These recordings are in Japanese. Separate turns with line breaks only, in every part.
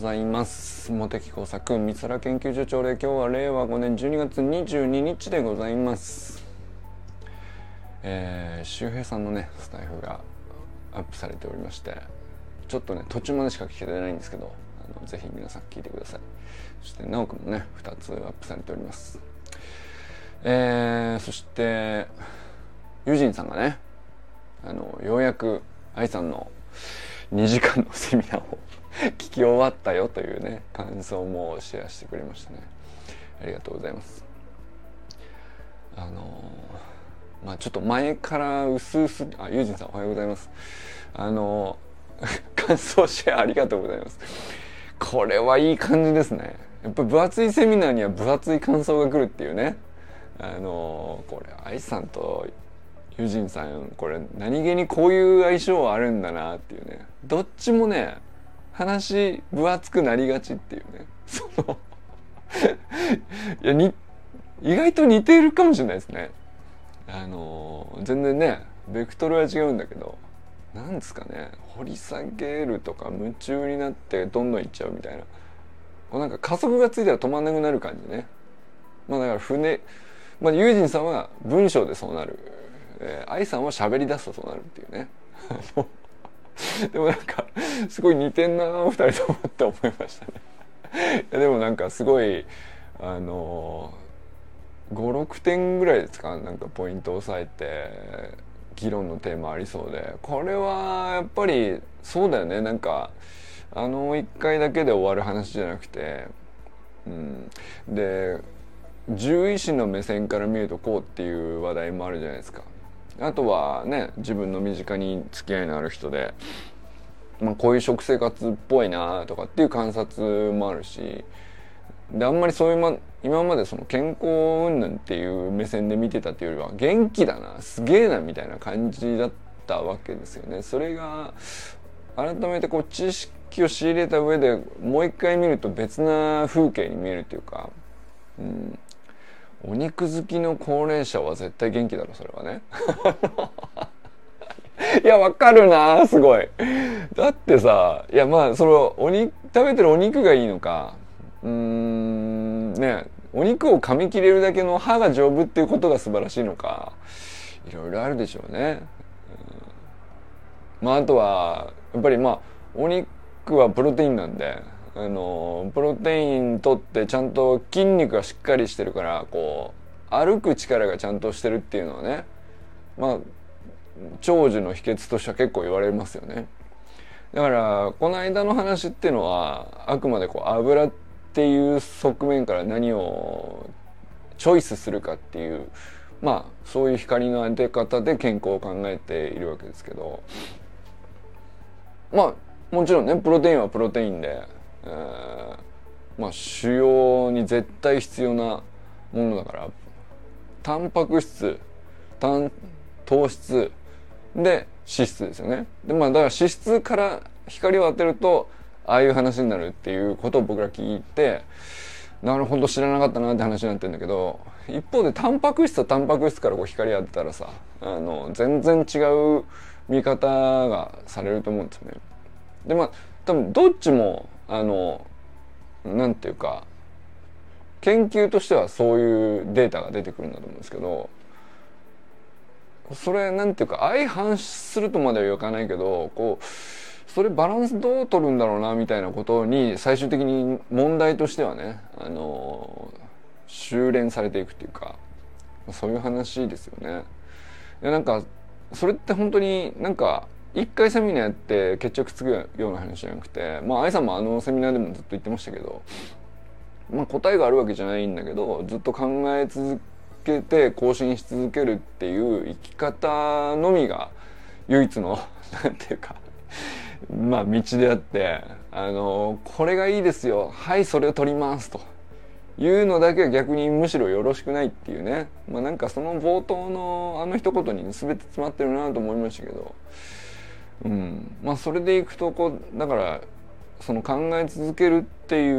ざいます。茂木工作三原研究所長で今日は令和5年12月22日でございます。えー、周平さんのねスタイフがアップされておりましてちょっとね途中までしか聞けてないんですけどあのぜひ皆さん聞いてください。そして直くんもね2つアップされております。えー、そしてユジンさんがねあのようやく愛さんの2時間のセミナーを 聞き終わったよというね感想もシェアしてくれましたね。ありがとうございます。あのまあちょっと前から薄々あユージンさんおはようございます。あの 感想シェアありがとうございます。これはいい感じですね。やっぱ分厚いセミナーには分厚い感想が来るっていうね。あのこれ愛さんとユージンさんこれ何気にこういう相性はあるんだなっていうね。どっちもね話分厚くなりがちっていうね。その いやに意外と似ているかもしれないですね。あの全然ねベクトルは違うんだけどなんですかね。掘り下げるとか夢中になってどんどんいっちゃうみたいな。こうなんか加速がついたら止まんなくなる感じね。まあだから船まあユージンさんは文章でそうなる。えー、愛さんは喋り出すとそうなるっていうね。でもなんかすごい似てんな二人ともって思いましたね。いやでもなんかすごいあの56点ぐらいですか？なんかポイントを押さえて議論のテーマありそうで。これはやっぱりそうだよね。なんかあの1回だけで終わる話じゃなくて、うん、で獣医師の目線から見るとこうっていう話題もあるじゃないですか。あとはね自分の身近に付き合いのある人で、まあ、こういう食生活っぽいなとかっていう観察もあるしであんまりそういう、ま、今までその健康云々っていう目線で見てたっていうよりは元気だなすげえなみたいな感じだったわけですよね。それが改めてこう知識を仕入れた上でもう一回見ると別な風景に見えるというか、うん、お肉好きの高齢者は絶対元気だろそれはね。いやわかるなすごい。だってさいやまあそのお肉食べてるお肉がいいのか。うーんねお肉を噛み切れるだけの歯が丈夫っていうことが素晴らしいのか。いろいろあるでしょうね、うん、まああとはやっぱりまあお肉はプロテインなんで。あのプロテイン取ってちゃんと筋肉がしっかりしてるからこう歩く力がちゃんとしてるっていうのはねまあ長寿の秘訣としては結構言われますよね。だからこの間の話っていうのはあくまでこう油っていう側面から何をチョイスするかっていうまあそういう光の当て方で健康を考えているわけですけどまあもちろんねプロテインはプロテインでえー、まあ腫瘍に絶対必要なものだからタンパク質糖質で脂質ですよねでまあだから脂質から光を当てるとああいう話になるっていうことを僕ら聞いてなるほど知らなかったなって話になってるんだけど一方でタンパク質とタンパク質からこう光当てたらさあの全然違う見方がされると思うんですよね。でまあ多分どっちもあのなんていうか研究としてはそういうデータが出てくるんだと思うんですけどそれなんていうか相反するとまでは言わないけどこうそれバランスどう取るんだろうなみたいなことに最終的に問題としてはねあの修練されていくっていうかそういう話ですよね。いやなんかそれって本当になんか一回セミナーやって決着つくような話じゃなくてまあ愛さんもあのセミナーでもずっと言ってましたけど、まあ、答えがあるわけじゃないんだけどずっと考え続けて更新し続けるっていう生き方のみが唯一の なんていうかまあ道であってあのこれがいいですよ。はいそれを取りますと。いうのだけは逆にむしろよろしくないっていうね。まあなんかその冒頭のあの一言に全て詰まってるなと思いましたけど。うん、まあそれでいくとこうだからその考え続けるってい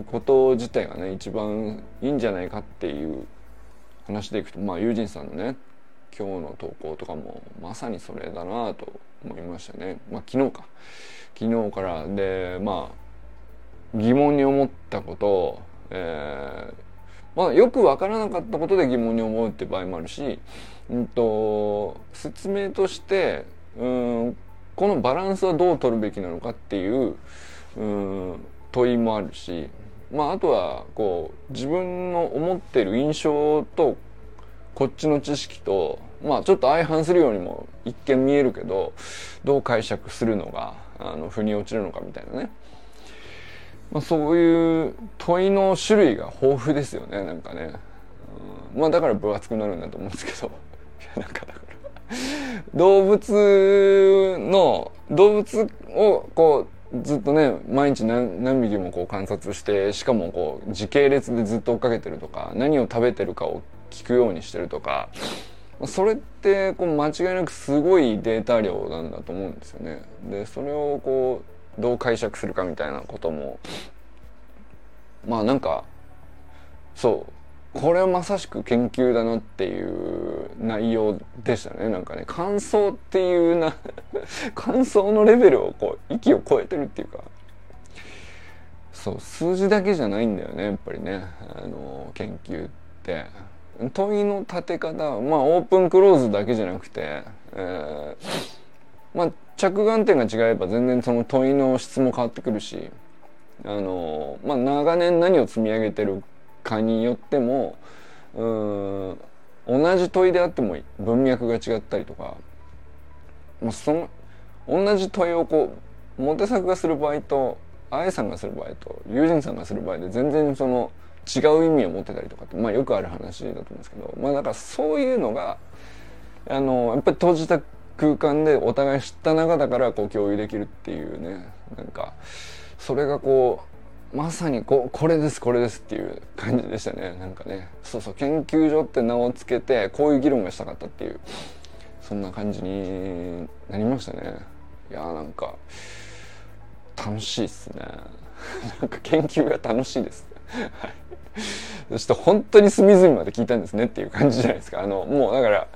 うこと自体がね一番いいんじゃないかっていう話でいくとまあユージンさんのね今日の投稿とかもまさにそれだなと思いましたね。まあ昨日か。昨日から。でまあ疑問に思ったことを、えーまあ、よく分からなかったことで疑問に思うって場合もあるし、うんと、説明としてうんこのバランスはどう取るべきなのかっていううん問いもあるし、まあ、あとはこう自分の思ってる印象とこっちの知識と、まあ、ちょっと相反するようにも一見見えるけどどう解釈するのがあの腑に落ちるのかみたいなね。まあ、そういう問いの種類が豊富ですよねなんかね、うん、まあだから分厚くなるんだと思うんですけど。なんかだから。動物の動物をこうずっとね毎日何何匹もこう観察してしかもこう時系列でずっと追っかけてるとか何を食べてるかを聞くようにしてるとかそれってこう間違いなくすごいデータ量なんだと思うんですよね。でそれをこうどう解釈するかみたいなこともまあなんかそうこれはまさしく研究だなっていう内容でしたね。なんかね感想っていうな 感想のレベルをこう息を超えてるっていうか。そう数字だけじゃないんだよねやっぱりね。あの研究って。問いの立て方まあオープンクローズだけじゃなくて、えーまあ、着眼点が違えば全然その問いの質も変わってくるしあの、まあ、長年何を積み上げてるかによってもうん同じ問いであっても文脈が違ったりとか、まあ、その同じ問いをこうモテ作がする場合とあやさんがする場合と友人さんがする場合で全然その違う意味を持ってたりとかってまあよくある話だと思うんですけど。まあだからそういうのがあのやっぱり閉じた空間でお互い知った仲だからこう共有できるっていうね。なんかそれがこうまさにここれですこれですっていう感じでしたね。なんかね。そうそう。研究所って名を付けてこういう議論がしたかったっていうそんな感じになりましたね。いやーなんか楽しいっすね。なんか研究が楽しいです。はい。そして本当に隅々まで聞いたんですねっていう感じじゃないですか。あのもうだから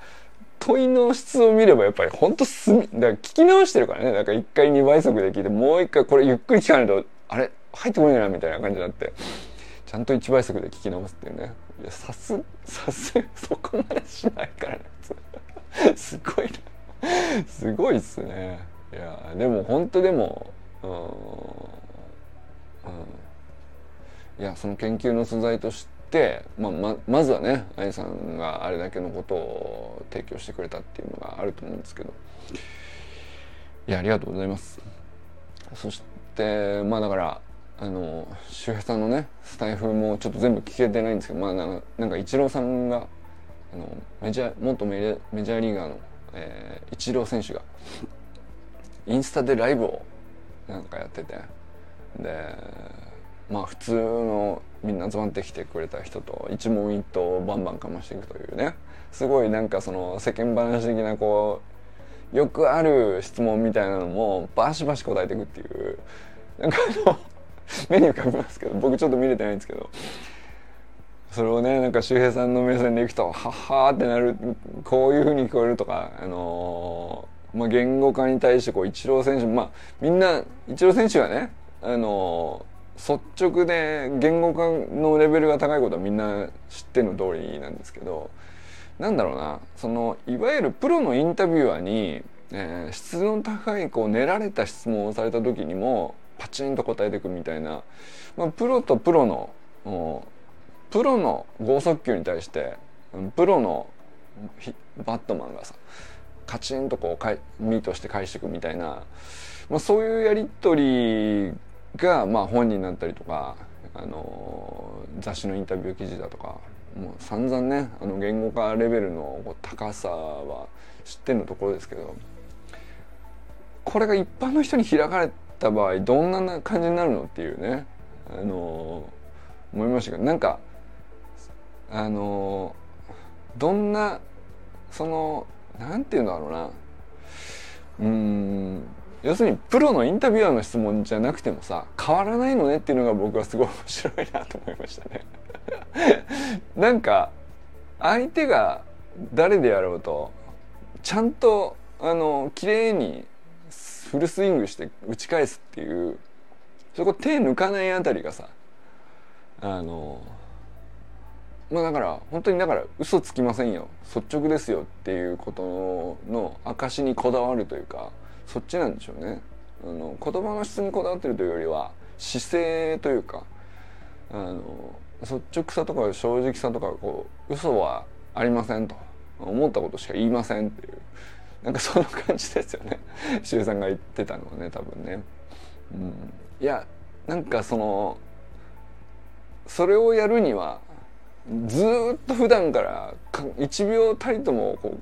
問いの質を見ればやっぱりほんとすみ、だから聞き直してるからね。だから一回2倍速で聞いて、もう一回これゆっくり聞かないと、あれ？入ってこないなみたいな感じになって、ちゃんと1倍速で聞き直すっていうね。いや、さす、さす、そこまでしないからね。すごいな。すごいっすね。いや、でも本当でも、うん、うん。いや、その研究の素材として、、まあ、ままずはね愛さんがあれだけのことを提供してくれたっていうのがあると思うんですけどいやありがとうございますそしてまあだからあの周平さんのねスタイフもちょっと全部聞けてないんですけどまあなんかイチローさんがあのメジャー元メジャーリーガーの、えー、イチロー選手がインスタでライブをなんかやっててでまあ普通のみんな集まってきてくれた人と一問一答バンバンかましていくというねすごいなんかその世間話的なこうよくある質問みたいなのもバシバシ答えていくっていうなんかあの 目に浮かびますけど僕ちょっと見れてないんですけど。それをねなんか周平さんの目線でいくとはっはーってなるこういうふうに聞こえるとかあのー、まあ、言語化に対してこうイチロー選手まあみんなイチロー選手がねあのー率直で言語化のレベルが高いことはみんな知っての通りなんですけどなんだろうなそのいわゆるプロのインタビュアーに、えー、質の高いこう練られた質問をされた時にもパチンと答えていくみたいな、まあ、プロとプロのプロの剛速球に対してプロのバットマンがさカチンとこうかいミートして返していくみたいな、まあ、そういうやり取りが、まあ、本になったりとか、あの雑誌のインタビュー記事だとかもう散々ねあの言語化レベルの高さは知ってのところですけどこれが一般の人に開かれてた場合どんな感じになるのっていうね、あの思いましたけどなんかあのどんなそのなんていうんだろうな。うん要するにプロのインタビュアーの質問じゃなくてもさ変わらないのねっていうのが僕はすごい面白いなと思いましたね。なんか相手が誰であろうとちゃんとあの綺麗にフルスイングして打ち返すっていうそこ手抜かないあたりがさあのまあだから本当にだから嘘つきませんよ。率直ですよっていうことの証にこだわるというかそっちなんでしょうね。あの言葉の質にこだわってるというよりは姿勢というかあの率直さとか正直さとかこう嘘はありませんと。思ったことしか言いませんっていう。なんかその感じですよね 周さんが言ってたのはね多分ね。うん、いやなんかそのそれをやるにはずっと普段から1秒たりともこう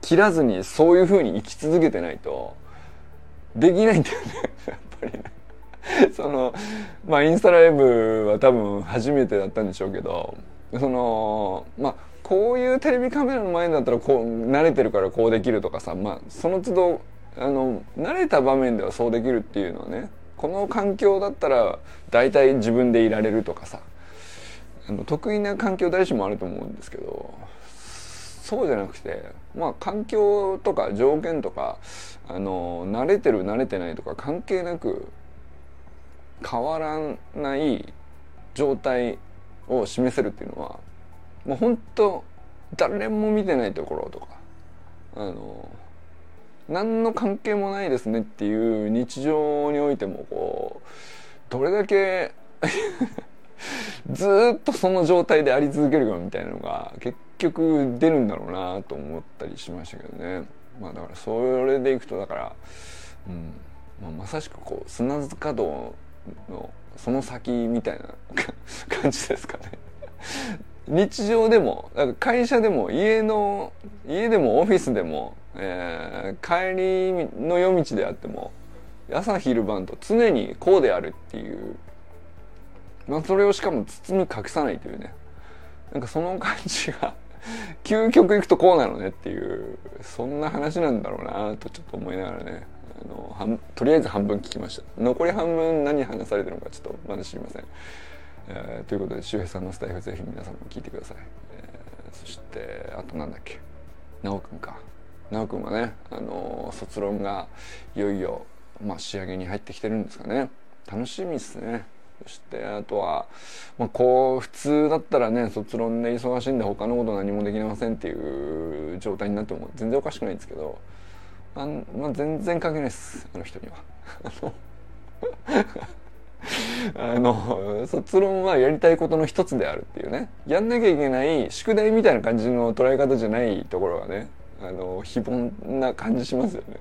切らずにそういうふうに生き続けてないとできないんだよね やっぱりね。そのまあインスタライブは多分初めてだったんでしょうけどそのまあこういうテレビカメラの前だったらこう慣れてるからこうできるとかさまあその都度あの慣れた場面ではそうできるっていうのはねこの環境だったら大体自分でいられるとかさあの得意な環境誰しもあると思うんですけどそうじゃなくてまあ環境とか条件とかあの慣れてる慣れてないとか関係なく変わらない状態を示せるっていうのはもう本当誰も見てないところとかあの何の関係もないですねっていう日常においてもこうどれだけ ずっとその状態であり続けるかみたいなのが結局出るんだろうなと思ったりしましたけどね。まあだからそれでいくとだから、うんまあ、まさしくこう砂塚道のその先みたいな感じですかね。日常でも会社でも家の家でもオフィスでも、えー、帰りの夜道であっても朝昼晩と常にこうであるっていうまあ、それをしかも包み隠さないというね。なんかその感じが 究極いくとこうなのねっていうそんな話なんだろうなとちょっと思いながらね。あのとりあえず半分聞きました。残り半分何話されてるのかちょっとまだ知りません、えー、ということで周平さんのスタイフぜひ皆さんも聞いてください、えー、そしてあとなんだっけ？奈くんか。奈くんはねあの卒論がいよいよ、まあ、仕上げに入ってきてるんですかね。楽しみですね。そしてあとは、まあ、こう普通だったらね卒論で忙しいんで他のこと何もできませんっていう状態になっても全然おかしくないんですけどあまあ、全然関係ないです。あの人には。あの卒論はやりたいことの一つであるっていうね。やんなきゃいけない宿題みたいな感じの捉え方じゃないところがねあの非凡な感じしますよね。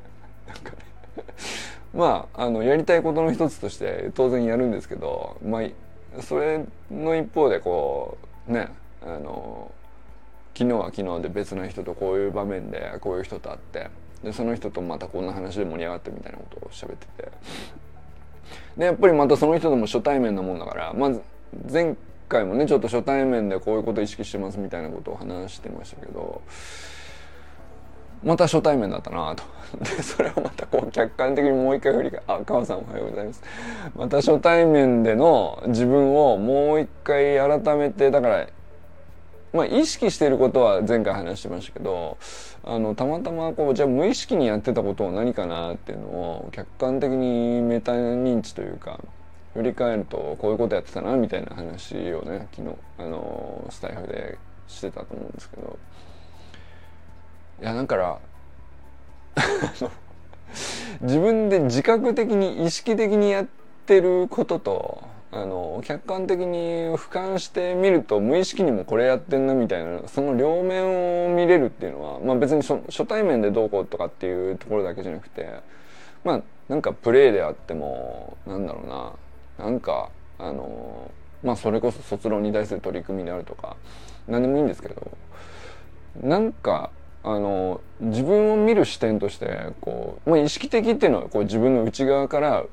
なんかね。まああのやりたいことの一つとして当然やるんですけど、まあ、それの一方でこうねあの昨日は昨日で別な人とこういう場面でこういう人と会ってでその人とまたこんな話で盛り上がってみたいなことを喋ってて。でやっぱりまたその人とも初対面なもんだからまず前回もねちょっと初対面でこういうこと意識してますみたいなことを話してましたけどまた初対面だったなと。で、それをまたこう客観的にもう一回振り返あ、川さんおはようございます。また初対面での自分をもう一回改めて、だから、まあ意識していることは前回話してましたけど、あの、たまたまこう、じゃあ無意識にやってたことは何かなっていうのを客観的にメタ認知というか、振り返るとこういうことやってたなみたいな話をね、昨日、あの、スタイフでしてたと思うんですけど、いやだから 自分で自覚的に意識的にやってることとあの客観的に俯瞰してみると無意識にもこれやってんなみたいなその両面を見れるっていうのは、まあ、別に初対面でどうこうとかっていうところだけじゃなくてまあなんかプレーであってもなんだろうななんかあのまあそれこそ卒論に対する取り組みであるとか何でもいいんですけどなんかあの自分を見る視点としてこう、まあ、意識的っていうのはこう自分の内側から、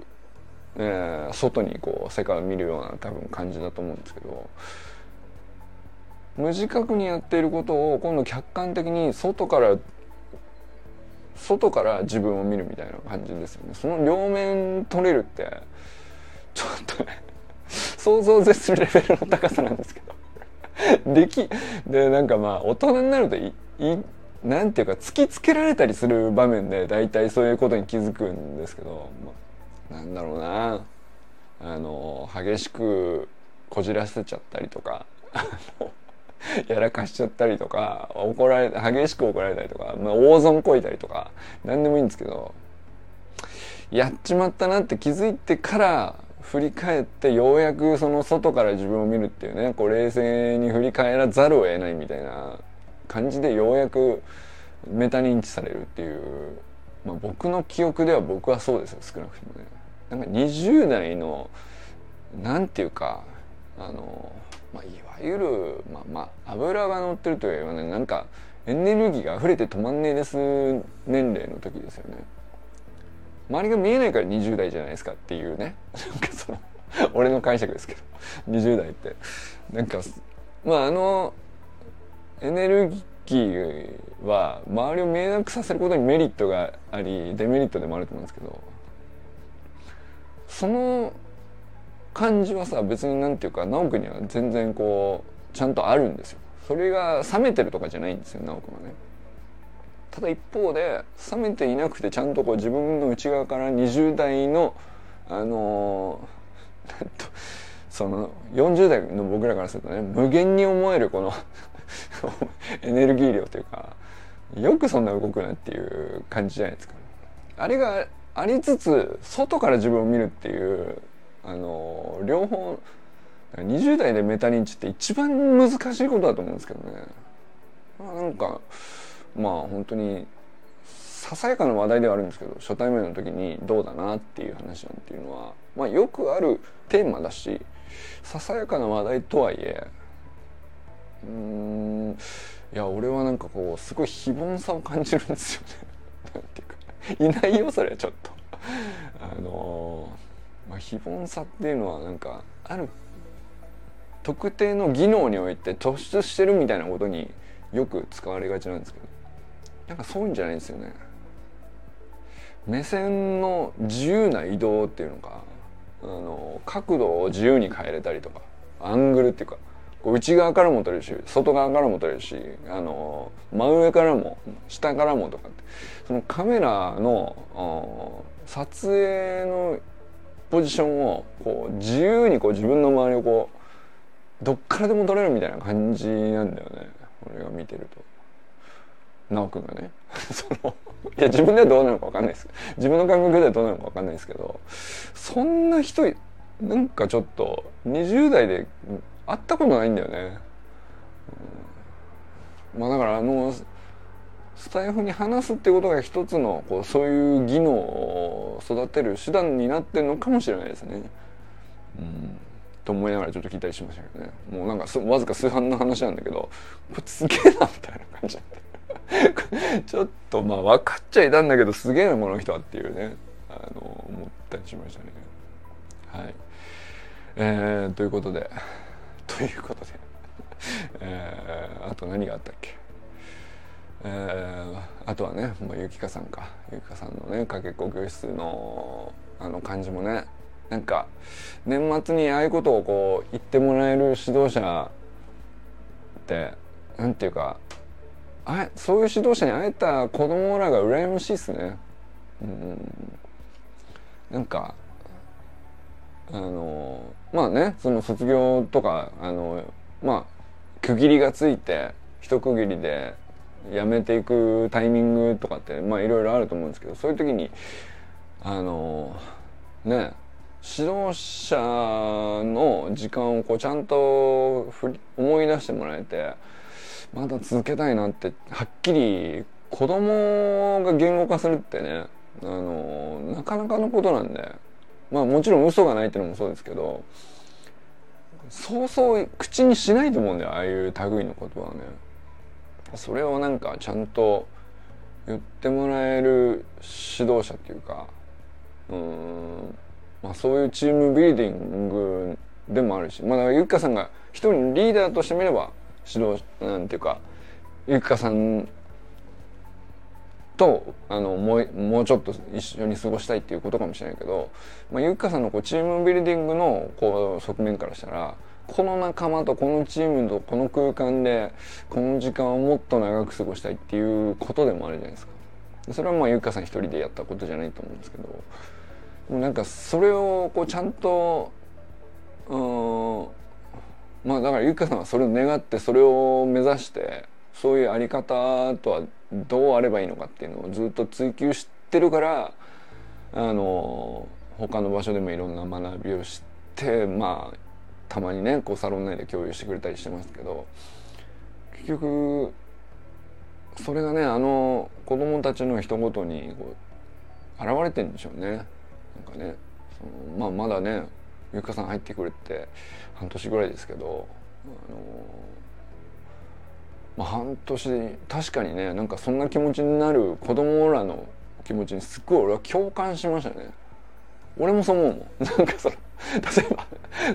えー、外にこう世界を見るような多分感じだと思うんですけど無自覚にやっていることを今度客観的に外から外から自分を見るみたいな感じですよね。その両面取れるってちょっとね 想像を絶するレベルの高さなんですけど。できでなんかまあ大人になるといいなんていうか突きつけられたりする場面で大体そういうことに気づくんですけど、まあ、なんだろうなあの激しくこじらせちゃったりとか やらかしちゃったりとか怒られ激しく怒られたりとか、まあ、大損こいたりとか何でもいいんですけどやっちまったなって気づいてから振り返ってようやくその外から自分を見るっていうねこう冷静に振り返らざるを得ないみたいな感じでようやくメタ認知されるっていう、まあ、僕の記憶では僕はそうですよ少なくともね。なんか20代のなんていうかあの、まあ、いわゆる、まあ、まあ油が乗ってるというよりはねなんかエネルギーが溢れて止まんねえです年齢の時ですよね。周りが見えないから20代じゃないですかっていうね。なんかその俺の解釈ですけど。20代って。なんかまああのエネルギーは周りを見えなくさせることにメリットがありデメリットでもあると思うんですけど。その感じはさ別になんていうか直くには全然こうちゃんとあるんですよ。それが冷めてるとかじゃないんですよ直くはね。ただ一方で冷めていなくてちゃんとこう自分の内側から20代のあのー、その40代の僕らからするとね無限に思えるこの エネルギー量というかよくそんな動くなっていう感じじゃないですか。あれがありつつ外から自分を見るっていうあの両方20代でメタ認知って一番難しいことだと思うんですけどね。まあ、なんかまあ本当にささやかな話題ではあるんですけど初対面の時にどうだなっていう話なんていうのは、まあ、よくあるテーマだしささやかな話題とはいえうんいや俺はなんかこうすごい非凡さを感じるんですよね。なんて いないよそれちょっと。あのまあ、非凡さっていうのはなんかある特定の技能において突出してるみたいなことによく使われがちなんですけどなんかそういうんじゃないんですよね。目線の自由な移動っていうのかあの角度を自由に変えれたりとかアングルっていうか内側からも撮れるし外側からも撮れるしあの真上からも下からもとかそのカメラの撮影のポジションをこう自由にこう自分の周りをこうどっからでも撮れるみたいな感じなんだよね俺が見てると。直くんがね そのいや自分ではどうなのか分かんないです自分の感覚ではどうなのか分かんないですけどそんな人なんかちょっと20代で会ったことないんだよね。うん、まあだからあのスタイフに話すってことが一つのこうそういう技能を育てる手段になってるのかもしれないですね。うん、と思いながらちょっと聞いたりしましたけどね。もうなんかわずか数半の話なんだけどこれすげえなみたいな感じ ちょっとまあ分かっちゃいたんだけどすげえなこの人はっていうねあの思ったりしましたね。はい。えー、ということで。ということで、えー、あと何があったっけ？えー、あとはね、まあ、ゆきかさんかゆきかさんのねかけっこ教室のあの感じもねなんか年末にああいうことをこう言ってもらえる指導者ってなんていうかあそういう指導者に会えた子供らが羨ましいっすね。うん、なんかあのまあねその卒業とかあのまあ区切りがついて一区切りで辞めていくタイミングとかってまあいろいろあると思うんですけどそういう時にあのね指導者の時間をこうちゃんと思い出してもらえてまだ続けたいなってはっきり子供が言語化するってねあのなかなかのことなんでまあもちろん嘘がないっていうのもそうですけどそうそう口にしないと思うんだよああいう類の言葉はね。それをなんかちゃんと言ってもらえる指導者っていうかうんまあそういうチームビルディングでもあるしまあゆきかさんが一人リーダーとしてみれば指導なんていうかゆきかさんとあのもうもうちょっと一緒に過ごしたいっていうことかもしれないけど、まあ、ゆきかさんのこうチームビルディングのこう側面からしたらこの仲間とこのチームとこの空間でこの時間をもっと長く過ごしたいっていうことでもあるじゃないですか。それはまあゆかさん一人でやったことじゃないと思うんですけど。なんかそれをこうちゃんとうんまあだからゆきかさんはそれを願ってそれを目指してそういうあり方とはどうあればいいのかっていうのをずっと追求してるからあの他の場所でもいろんな学びをしてまあたまにねこうサロン内で共有してくれたりしてますけど結局それがねあの子供たちの一言にこう現れてんでしょうね。なんかねそのまあまだねゆかさん入ってくれて半年ぐらいですけどあのまあ半年確かにねなんかそんな気持ちになる子供らの気持ちにすっごい俺は共感しましたね。俺もそう思うもん。なんかその 例えば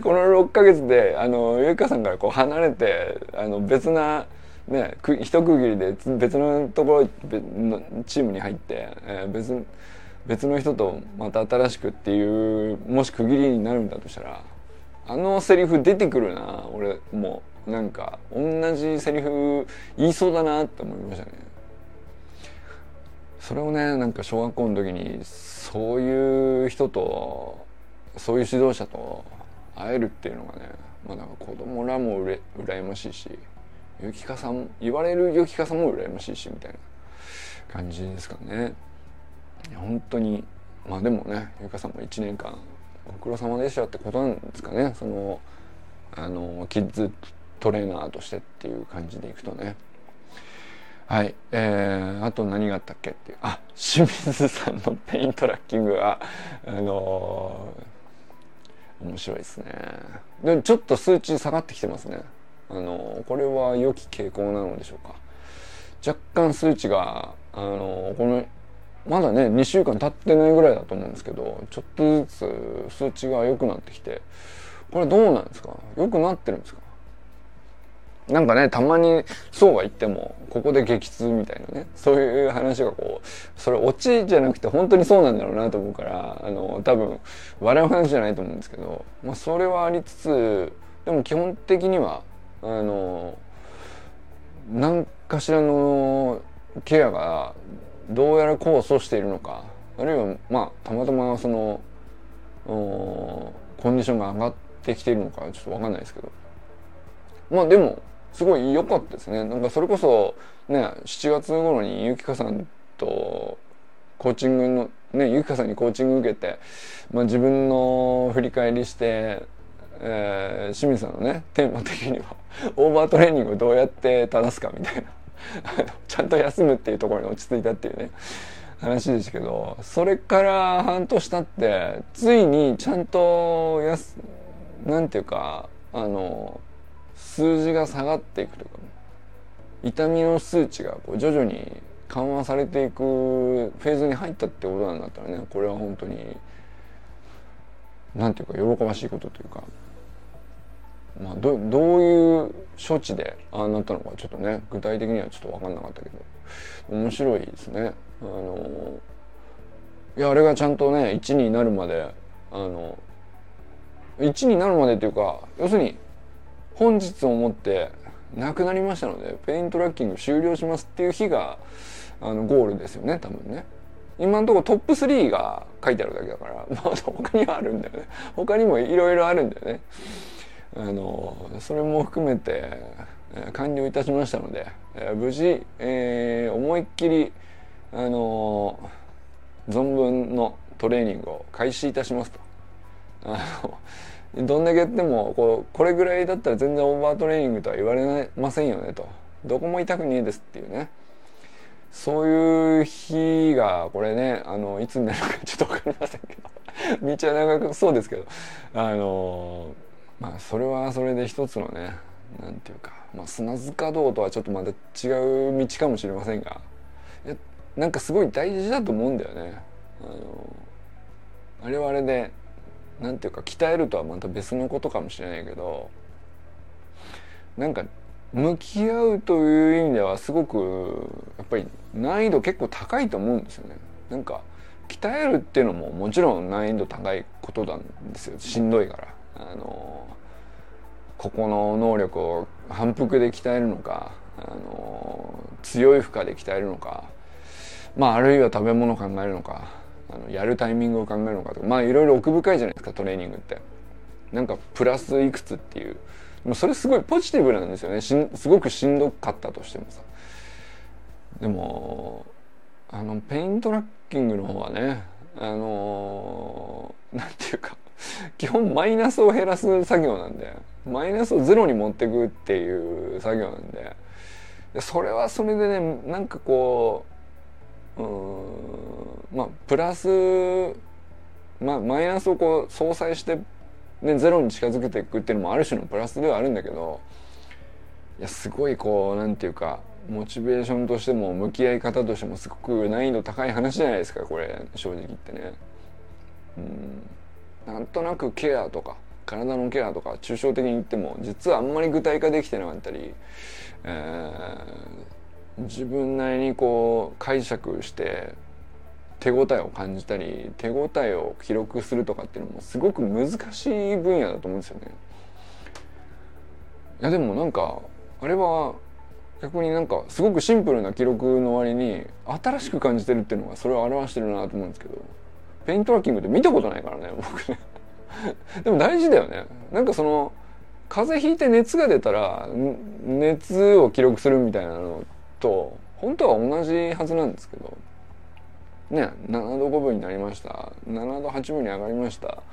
この6ヶ月であのゆうかさんからこう離れてあの別なねく一区切りで別のところのチームに入って、えー、別別の人とまた新しくっていうもし区切りになるんだとしたらあのセリフ出てくるな俺もうなんか同じセリフ言いそうだなって思いましたね。それをねなんか小学校の時にそういう人とそういう指導者と会えるっていうのがねまあなんか子供らもうれ羨ましいしゆきかさん言われるゆきかさんも羨ましいしみたいな感じですかね。本当にまあでもねゆかさんも1年間ご苦労様でしたってことなんですかね。そのあのキッズトレーナーとしてっていう感じでいくとね。はいえー、あと何があったっけっていう。あ清水さんのペイントラッキングがあのー、面白いですね。でちょっと数値下がってきてますね。あの、これは良き傾向なのでしょうか。若干数値があの、このまだね2週間経ってないぐらいだと思うんですけどちょっとずつ数値が良くなってきて。これどうなんですか？良くなってるんですか？なんかねたまにそうは言ってもここで激痛みたいなねそういう話がこうそれオチじゃなくて本当にそうなんだろうなと思うからあの多分笑う話じゃないと思うんですけど、まあ、それはありつつでも基本的にはあの何かしらのケアがどうやら功を奏しているのかあるいはまあたまたまそのコンディションが上がってきているのかちょっと分かんないですけど。まあでもすごい良かったですね。なんかそれこそね7月頃にゆきかさんとコーチングのねゆきかさんにコーチング受けて、まあ、自分の振り返りして、えー、清水さんのねテーマ的には オーバートレーニングをどうやって正すかみたいな。ちゃんと休むっていうところに落ち着いたっていうね話ですけどそれから半年経ってついにちゃんとやすなんていうかあの数字が下がっていくとか痛みの数値がこう徐々に緩和されていくフェーズに入ったってことなんだったらねこれは本当になんていうか喜ばしいことというかまあ、どどういう処置でああなったのかちょっとね具体的にはちょっと分かんなかったけど面白いですね。あのいやあれがちゃんとね1になるまであの1になるまでっていうか要するに本日をもってなくなりましたのでペイントラッキング終了しますっていう日があのゴールですよね多分ね。今のところトップ3が書いてあるだけだから、まあ、他にはあるんだよね他にもいろいろあるんだよね。あのそれも含めて完了いたしましたので無事、えー、思いっきりあの存分のトレーニングを開始いたしますと。あのどんだけやってもこうこれぐらいだったら全然オーバートレーニングとは言われませんよねと。どこも痛くねえですっていうね。そういう日がこれねあのいつになるかちょっと分かりませんけど。道は長くそうですけど。あのまあそれはそれで一つのねなんていうか、まあ、砂塚道とはちょっとまた違う道かもしれませんが。いやなんかすごい大事だと思うんだよね。あのあれはあれでなんていうか鍛えるとはまた別のことかもしれないけどなんか向き合うという意味ではすごくやっぱり難易度結構高いと思うんですよね。なんか鍛えるっていうのももちろん難易度高いことなんですよしんどいから。あのここの能力を反復で鍛えるのかあの強い負荷で鍛えるのかまああるいは食べ物を考えるのかあのやるタイミングを考えるのかとかまあいろいろ奥深いじゃないですかトレーニングって。なんかプラスいくつっていう。もそれすごいポジティブなんですよね。しすごくしんどかったとしてもさ。でもあのペイントラッキングの方はねあのー、なんていうか基本マイナスを減らす作業なんでマイナスをゼロに持ってくっていう作業なんでそれはそれでねなんかこううんまあプラス、まあ、マイナスをこう相殺して、ね、ゼロに近づけていくっていうのもある種のプラスではあるんだけどいやすごいこうなんていうかモチベーションとしても向き合い方としてもすごく難易度高い話じゃないですかこれ正直言ってね。うんなんとなくケアとか体のケアとか抽象的に言っても実はあんまり具体化できてなかったり、えー、自分なりにこう解釈して手応えを感じたり手応えを記録するとかっていうのもすごく難しい分野だと思うんですよね。いやでもなんかあれは逆になんかすごくシンプルな記録の割に新しく感じてるっていうのがそれを表してるなと思うんですけどペイントラッキングって見たことないからね 僕ねでも大事だよねなんかその風邪ひいて熱が出たら熱を記録するみたいなのと本当は同じはずなんですけど。ね7度5分になりました。7度8分に上がりました。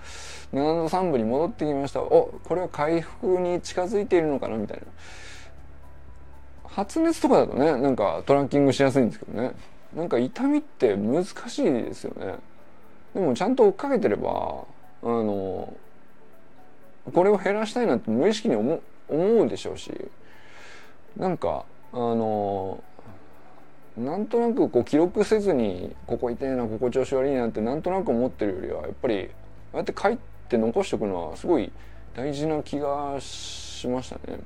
7度3分に戻ってきました。おこれは回復に近づいているのかなみたいな。発熱とかだとねなんかトラッキングしやすいんですけどね。なんか痛みって難しいですよね。でもちゃんと追っかけてればあのこれを減らしたいなって無意識に思思うでしょうし。なんかあのなんとなくこう記録せずにここ痛いなここ調子悪いなってなんとなく思ってるよりはやっぱりああやって書いて残しておくのはすごい大事な気がしましたね。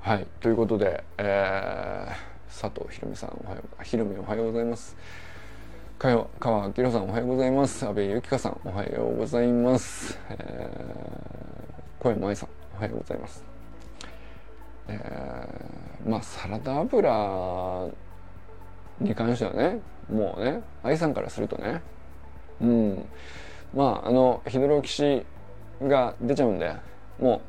はいということで、えー、佐藤ひろみさんおはようひろみおはようございます。川川明さんおはようございます安部由紀香さんおはようございます、えー、小山愛さんおはようございますえー、まあサラダ油に関してはねもうね愛さんからするとねうん。まああのヒドロキシが出ちゃうんでも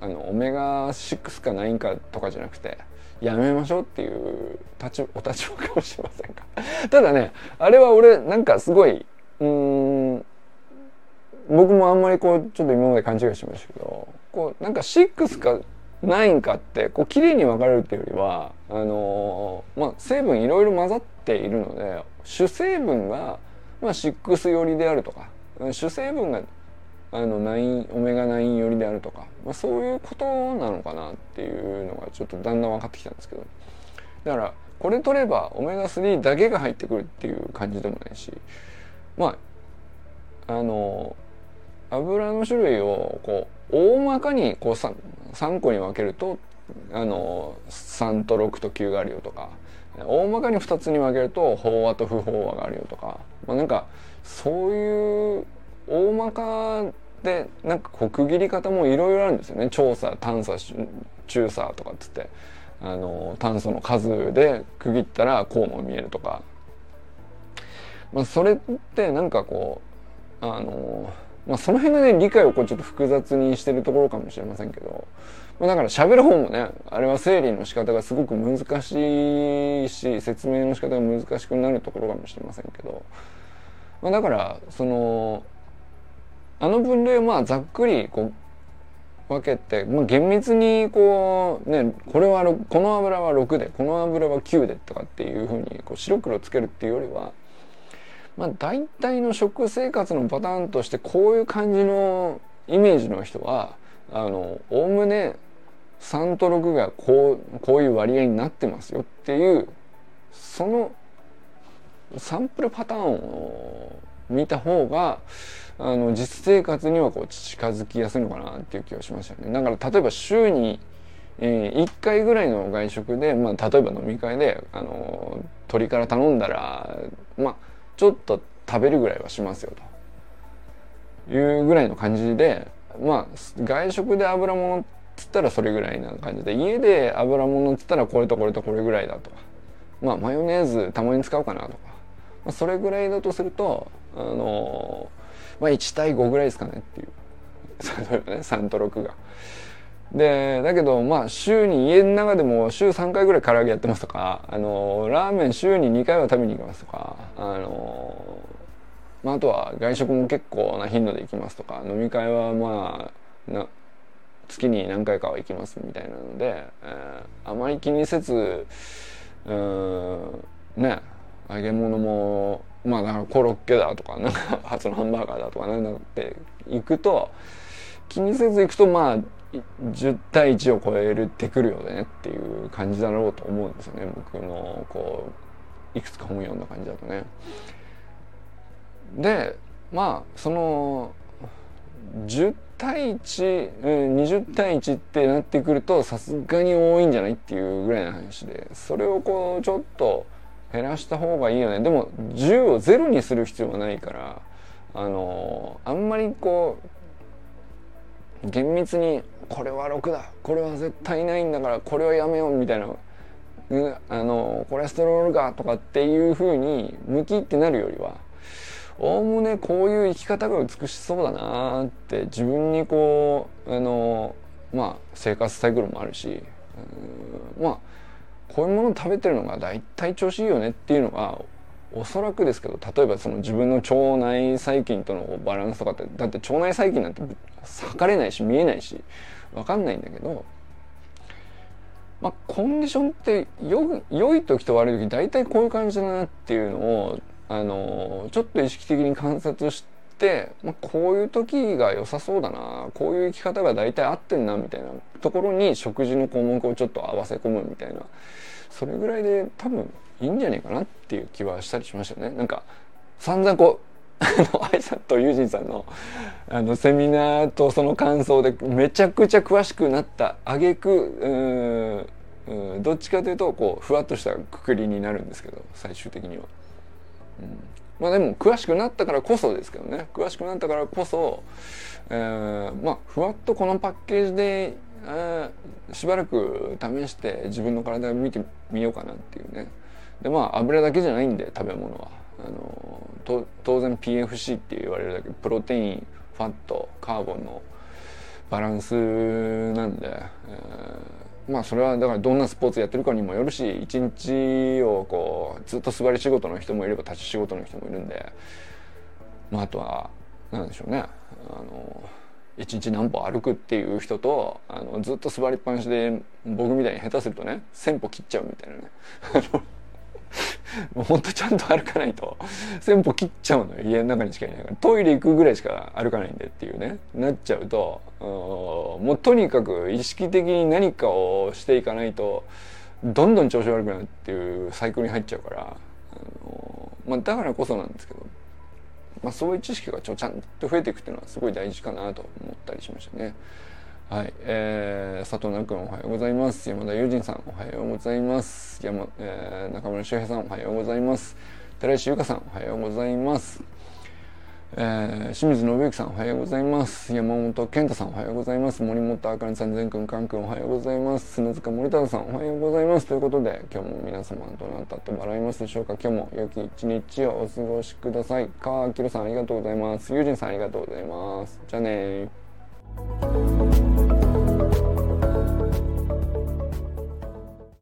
うあのオメガ6か9かとかじゃなくてやめましょうっていう立お立場かもしれませんか。ただねあれは俺なんかすごいうん僕もあんまりこうちょっと今まで勘違いしましたけどこうなんか6か9かってこう綺麗に分かれるっていうよりはあのー、まあ成分いろいろ混ざっているので主成分が、まあ、6寄りであるとか主成分があの9オメガ9寄りであるとか、まあ、そういうことなのかなっていうのがちょっとだんだん分かってきたんですけど。だからこれ取ればオメガ3だけが入ってくるっていう感じでもないしまああの油の種類をこう大まかにこう 3, 3個に分けるとあの3と6と9があるよとか大まかに2つに分けると飽和と不飽和があるよとか、まあ、なんかそういう大まかでなんかこう区切り方もいろいろあるんですよね。調査探査中査とかっつって。あの炭素の数で区切ったらこうも見えるとか、まあ、それってなんかこうあの、まあ、その辺がね理解をこうちょっと複雑にしてるところかもしれませんけど、まあ、だから喋る方もねあれは整理の仕方がすごく難しいし説明の仕方が難しくなるところかもしれませんけど、まあ、だからそのあの分類をまあざっくりこう分けて、まあ、厳密にこうねこれはこの油は6でこの油は9でとかっていうふうにこう白黒つけるっていうよりはまあ大体の食生活のパターンとしてこういう感じのイメージの人はあのおおむね3と6がこうこういう割合になってますよっていうそのサンプルパターンを見た方があの実生活にはこう近づきやすいのかなっていう気がしましたね。だから例えば週に、えー、1回ぐらいの外食で、まあ、例えば飲み会であの鶏から頼んだらまあちょっと食べるぐらいはしますよと。いうぐらいの感じでまあ外食で油物っつったらそれぐらいな感じで家で油物っつったらこれとこれとこれぐらいだと。まあマヨネーズたまに使うかなとか。まあ、それぐらいだとするとあのまあ1対5ぐらいですかねっていう。ね。3と6が。でだけどまあ週に家の中でも週3回ぐらい唐揚げやってますとかあのラーメン週に2回は食べに行きますとかあの、まあ、あとは外食も結構な頻度で行きますとか飲み会はまあな月に何回かは行きますみたいなので、えー、あまり気にせずうんね揚げ物もまあだからコロッケだとかなんか初のハンバーガーだとかなんだって行くと気にせず行くとまあ10対1を超えるってくるよねっていう感じだろうと思うんですよね僕のこういくつか本読んだ感じだとね。でまあその10対1、うん、20対1ってなってくるとさすがに多いんじゃないっていうぐらいの話でそれをこうちょっと減らした方がいいよねでも10を0にする必要はないからあのあんまりこう厳密にこれは6だ。これは絶対ないんだからこれはやめようみたいな、うん、あのコレステロールがとかっていうふうに向きってなるよりはおおむねこういう生き方が美しそうだなって自分にこうあのまあ生活サイクルもあるし、うん、まあこういうもの食べてるのが大体調子いいよねっていうのがおそらくですけど例えばその自分の腸内細菌とのバランスとかってだって腸内細菌なんて測れないし見えないし分かんないんだけど、まあ、コンディションってよ良い時と悪い時大体こういう感じだなっていうのをあのちょっと意識的に観察して、まあ、こういう時が良さそうだなこういう生き方が大体合ってんなみたいなところに食事の項目をちょっと合わせ込むみたいなそれぐらいで多分いいんじゃないかなっていう気はしたりしましたね。なんか散々こう愛さんとユージンさんのあのセミナーとその感想でめちゃくちゃ詳しくなった挙句うんどっちかというとこうふわっとしたくくりになるんですけど最終的には。うん、まあでも詳しくなったからこそですけどね。詳しくなったからこそ、えー、まあふわっとこのパッケージで、ー、しばらく試して自分の体を見てみようかなっていうね。でまあ油だけじゃないんで食べ物は。あの当然 PFC って言われるだけプロテインファットカーボンのバランスなんで、えー、まあそれはだからどんなスポーツやってるかにもよるし一日をこうずっと座り仕事の人もいれば立ち仕事の人もいるんでまああとは何でしょうね。あの一日何歩歩くっていう人とあのずっと座りっぱなしで僕みたいに下手するとね1,000歩切っちゃうみたいなね。もうほんとちゃんと歩かないと。1000歩切っちゃうのよ。家の中にしかいないから。トイレ行くぐらいしか歩かないんでっていうね。なっちゃうともうとにかく意識的に何かをしていかないとどんどん調子悪くなるっていうサイクルに入っちゃうからあの、まあ、だからこそなんですけど、まあ、そういう知識がちょちゃんと増えていくっていうのはすごい大事かなと思ったりしましたね。はい、えー、佐藤くんおはようございます。山田友人さんおはようございます。山、えー、中村修平さんおはようございます。寺石由香さんおはようございます。えー、清水信之さんおはようございます。山本健太さんおはようございます。森本あかりさん、善くん、かんくんおはようございます。砂塚森田さんおはようございます。ということで、今日も皆様どなたと笑いますでしょうか今日も良き一日をお過ごしください。川明さんありがとうございます。友人さんありがとうございます。じゃあね